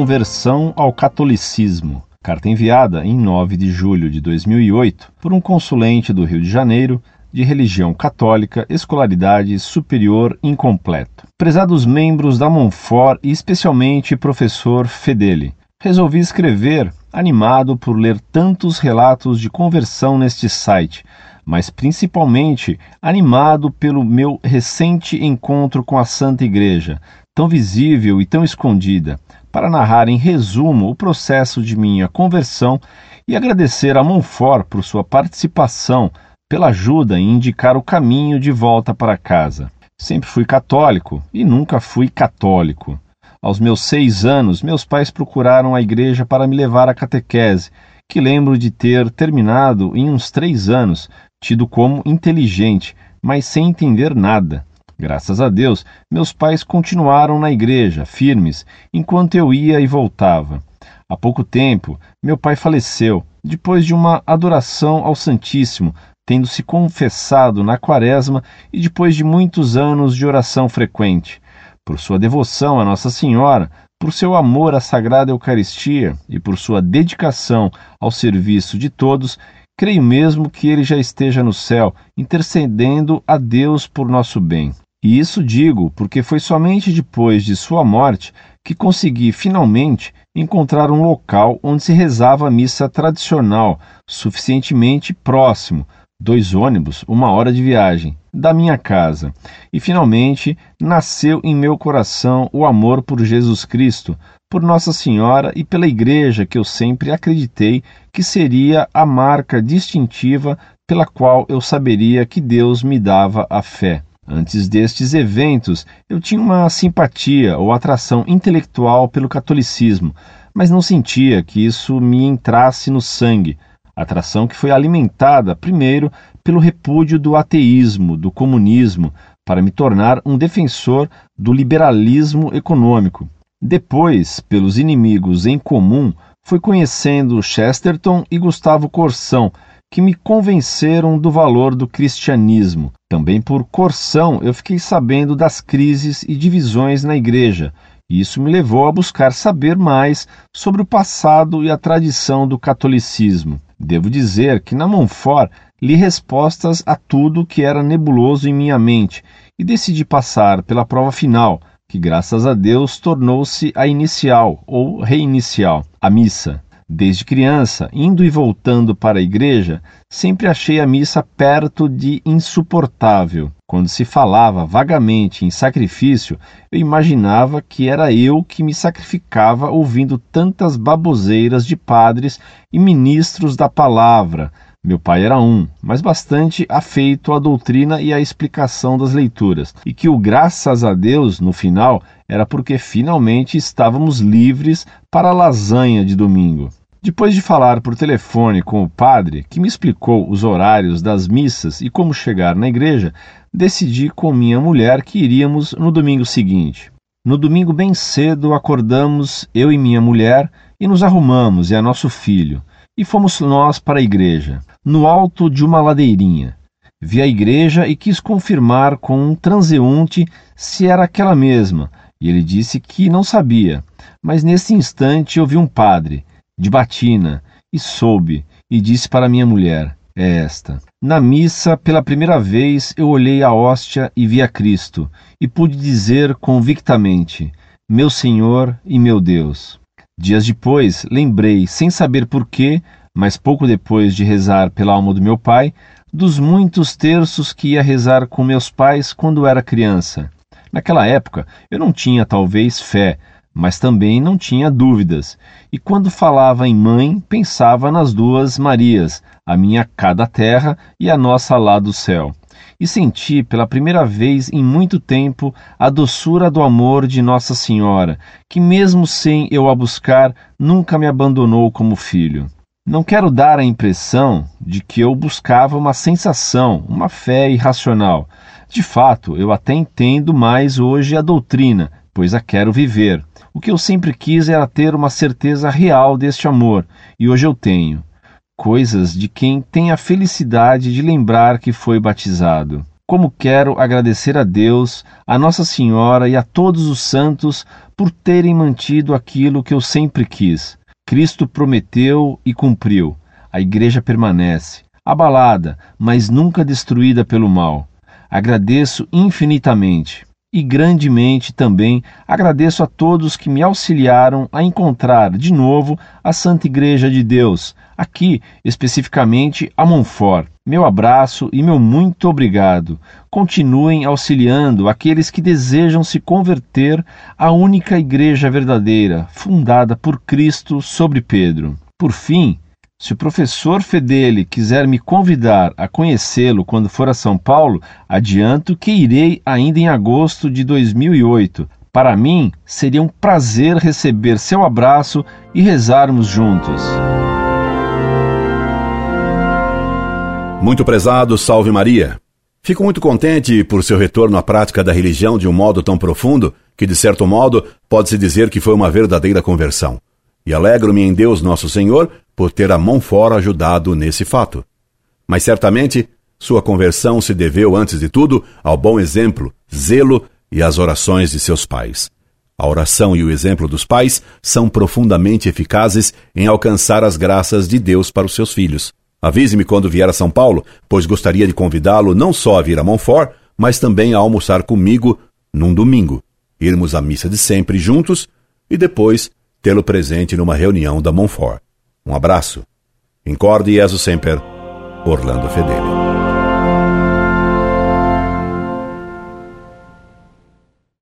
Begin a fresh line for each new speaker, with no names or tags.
Conversão ao catolicismo. Carta enviada em 9 de julho de 2008 por um consulente do Rio de Janeiro de religião católica, escolaridade superior incompleto. Prezados membros da Monfort e especialmente professor Fedeli, resolvi escrever animado por ler tantos relatos de conversão neste site, mas principalmente animado pelo meu recente encontro com a Santa Igreja, tão visível e tão escondida, para narrar em resumo o processo de minha conversão e agradecer a Monfort por sua participação, pela ajuda em indicar o caminho de volta para casa. Sempre fui católico e nunca fui católico. Aos meus seis anos, meus pais procuraram a igreja para me levar à catequese, que lembro de ter terminado em uns três anos, tido como inteligente, mas sem entender nada. Graças a Deus, meus pais continuaram na igreja, firmes, enquanto eu ia e voltava. Há pouco tempo, meu pai faleceu, depois de uma adoração ao Santíssimo, tendo se confessado na Quaresma e depois de muitos anos de oração frequente por sua devoção a Nossa Senhora, por seu amor à Sagrada Eucaristia e por sua dedicação ao serviço de todos, creio mesmo que ele já esteja no céu, intercedendo a Deus por nosso bem. E isso digo porque foi somente depois de sua morte que consegui finalmente encontrar um local onde se rezava a missa tradicional, suficientemente próximo, dois ônibus, uma hora de viagem, da minha casa. E finalmente nasceu em meu coração o amor por Jesus Cristo, por Nossa Senhora e pela Igreja, que eu sempre acreditei que seria a marca distintiva pela qual eu saberia que Deus me dava a fé. Antes destes eventos, eu tinha uma simpatia ou atração intelectual pelo catolicismo, mas não sentia que isso me entrasse no sangue atração que foi alimentada, primeiro, pelo repúdio do ateísmo, do comunismo, para me tornar um defensor do liberalismo econômico. Depois, pelos inimigos em comum, fui conhecendo Chesterton e Gustavo Corsão, que me convenceram do valor do cristianismo. Também por Corsão eu fiquei sabendo das crises e divisões na igreja, e isso me levou a buscar saber mais sobre o passado e a tradição do catolicismo. Devo dizer que na Monfort li respostas a tudo que era nebuloso em minha mente e decidi passar pela prova final, que graças a Deus tornou-se a inicial ou reinicial, a missa. Desde criança, indo e voltando para a igreja, sempre achei a missa perto de insuportável. Quando se falava vagamente em sacrifício, eu imaginava que era eu que me sacrificava ouvindo tantas baboseiras de padres e ministros da palavra. Meu pai era um, mas bastante afeito à doutrina e à explicação das leituras, e que o graças a Deus, no final, era porque finalmente estávamos livres para a lasanha de domingo. Depois de falar por telefone com o padre, que me explicou os horários das missas e como chegar na igreja, decidi com minha mulher que iríamos no domingo seguinte. No domingo, bem cedo, acordamos, eu e minha mulher, e nos arrumamos, e a nosso filho, e fomos nós para a igreja, no alto de uma ladeirinha. Vi a igreja e quis confirmar com um transeunte se era aquela mesma, e ele disse que não sabia. Mas nesse instante ouvi um padre, de batina, e soube, e disse para minha mulher: É esta. Na missa, pela primeira vez, eu olhei a hóstia e vi a Cristo, e pude dizer convictamente: Meu Senhor e meu Deus. Dias depois, lembrei, sem saber porquê, mas pouco depois de rezar pela alma do meu pai, dos muitos terços que ia rezar com meus pais quando era criança. Naquela época, eu não tinha talvez fé, mas também não tinha dúvidas. E quando falava em mãe, pensava nas duas Marias, a minha cá da terra e a nossa lá do céu. E senti pela primeira vez em muito tempo a doçura do amor de Nossa Senhora, que, mesmo sem eu a buscar, nunca me abandonou como filho. Não quero dar a impressão de que eu buscava uma sensação, uma fé irracional. De fato, eu até entendo mais hoje a doutrina, pois a quero viver. O que eu sempre quis era ter uma certeza real deste amor, e hoje eu tenho. Coisas de quem tem a felicidade de lembrar que foi batizado. como quero agradecer a Deus, a Nossa Senhora e a todos os santos por terem mantido aquilo que eu sempre quis. Cristo prometeu e cumpriu. A Igreja permanece, abalada, mas nunca destruída pelo mal. Agradeço infinitamente e grandemente também agradeço a todos que me auxiliaram a encontrar de novo a Santa Igreja de Deus, aqui especificamente a Monfort. Meu abraço e meu muito obrigado. Continuem auxiliando aqueles que desejam se converter à única Igreja verdadeira, fundada por Cristo sobre Pedro. Por fim, se o professor Fedele quiser me convidar a conhecê-lo quando for a São Paulo, adianto que irei ainda em agosto de 2008. Para mim, seria um prazer receber seu abraço e rezarmos juntos.
Muito prezado, salve Maria. Fico muito contente por seu retorno à prática da religião de um modo tão profundo que, de certo modo, pode-se dizer que foi uma verdadeira conversão. E alegro-me em Deus Nosso Senhor por ter a mão fora ajudado nesse fato. Mas certamente sua conversão se deveu, antes de tudo, ao bom exemplo, zelo e às orações de seus pais. A oração e o exemplo dos pais são profundamente eficazes em alcançar as graças de Deus para os seus filhos. Avise-me quando vier a São Paulo, pois gostaria de convidá-lo não só a vir a Montfort, mas também a almoçar comigo num domingo, irmos à missa de sempre juntos e depois tê-lo presente numa reunião da Monfort. Um abraço. Incorde Jesus Semper, Orlando Fedeli.